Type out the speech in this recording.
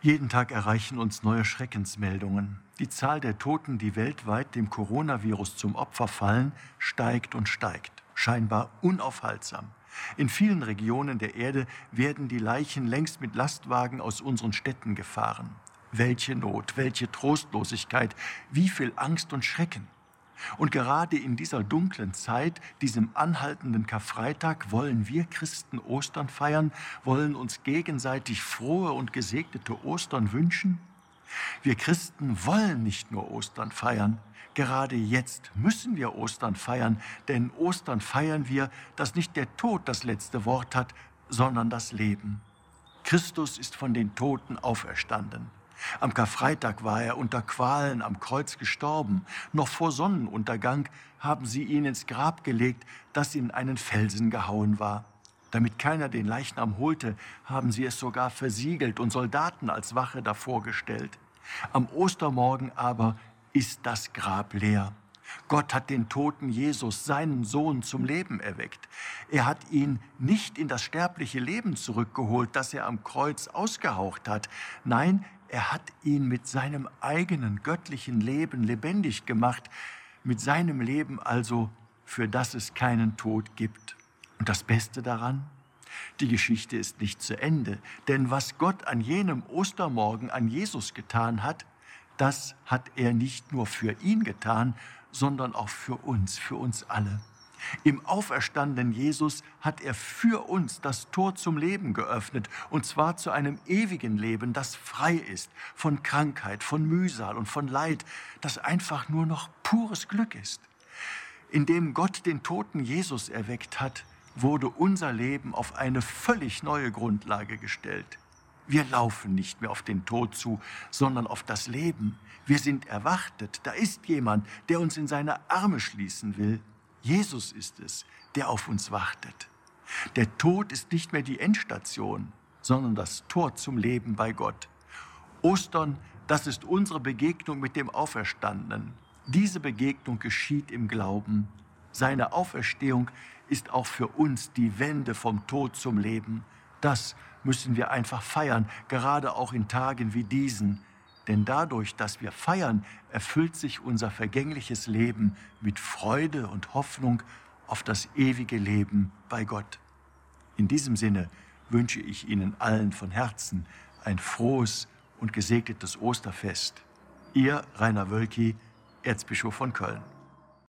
Jeden Tag erreichen uns neue Schreckensmeldungen. Die Zahl der Toten, die weltweit dem Coronavirus zum Opfer fallen, steigt und steigt, scheinbar unaufhaltsam. In vielen Regionen der Erde werden die Leichen längst mit Lastwagen aus unseren Städten gefahren. Welche Not, welche Trostlosigkeit, wie viel Angst und Schrecken. Und gerade in dieser dunklen Zeit, diesem anhaltenden Karfreitag, wollen wir Christen Ostern feiern, wollen uns gegenseitig frohe und gesegnete Ostern wünschen? Wir Christen wollen nicht nur Ostern feiern, gerade jetzt müssen wir Ostern feiern, denn Ostern feiern wir, dass nicht der Tod das letzte Wort hat, sondern das Leben. Christus ist von den Toten auferstanden. Am Karfreitag war er unter Qualen am Kreuz gestorben. Noch vor Sonnenuntergang haben sie ihn ins Grab gelegt, das in einen Felsen gehauen war. Damit keiner den Leichnam holte, haben sie es sogar versiegelt und Soldaten als Wache davor gestellt. Am Ostermorgen aber ist das Grab leer. Gott hat den toten Jesus, seinen Sohn, zum Leben erweckt. Er hat ihn nicht in das sterbliche Leben zurückgeholt, das er am Kreuz ausgehaucht hat. Nein, er hat ihn mit seinem eigenen göttlichen Leben lebendig gemacht, mit seinem Leben also, für das es keinen Tod gibt. Und das Beste daran? Die Geschichte ist nicht zu Ende, denn was Gott an jenem Ostermorgen an Jesus getan hat, das hat er nicht nur für ihn getan, sondern auch für uns, für uns alle. Im auferstandenen Jesus hat er für uns das Tor zum Leben geöffnet, und zwar zu einem ewigen Leben, das frei ist von Krankheit, von Mühsal und von Leid, das einfach nur noch pures Glück ist. Indem Gott den toten Jesus erweckt hat, wurde unser Leben auf eine völlig neue Grundlage gestellt. Wir laufen nicht mehr auf den Tod zu, sondern auf das Leben. Wir sind erwartet. Da ist jemand, der uns in seine Arme schließen will. Jesus ist es, der auf uns wartet. Der Tod ist nicht mehr die Endstation, sondern das Tor zum Leben bei Gott. Ostern, das ist unsere Begegnung mit dem Auferstandenen. Diese Begegnung geschieht im Glauben. Seine Auferstehung ist auch für uns die Wende vom Tod zum Leben. Das müssen wir einfach feiern, gerade auch in Tagen wie diesen, denn dadurch, dass wir feiern, erfüllt sich unser vergängliches Leben mit Freude und Hoffnung auf das ewige Leben bei Gott. In diesem Sinne wünsche ich Ihnen allen von Herzen ein frohes und gesegnetes Osterfest. Ihr Rainer Wölki, Erzbischof von Köln.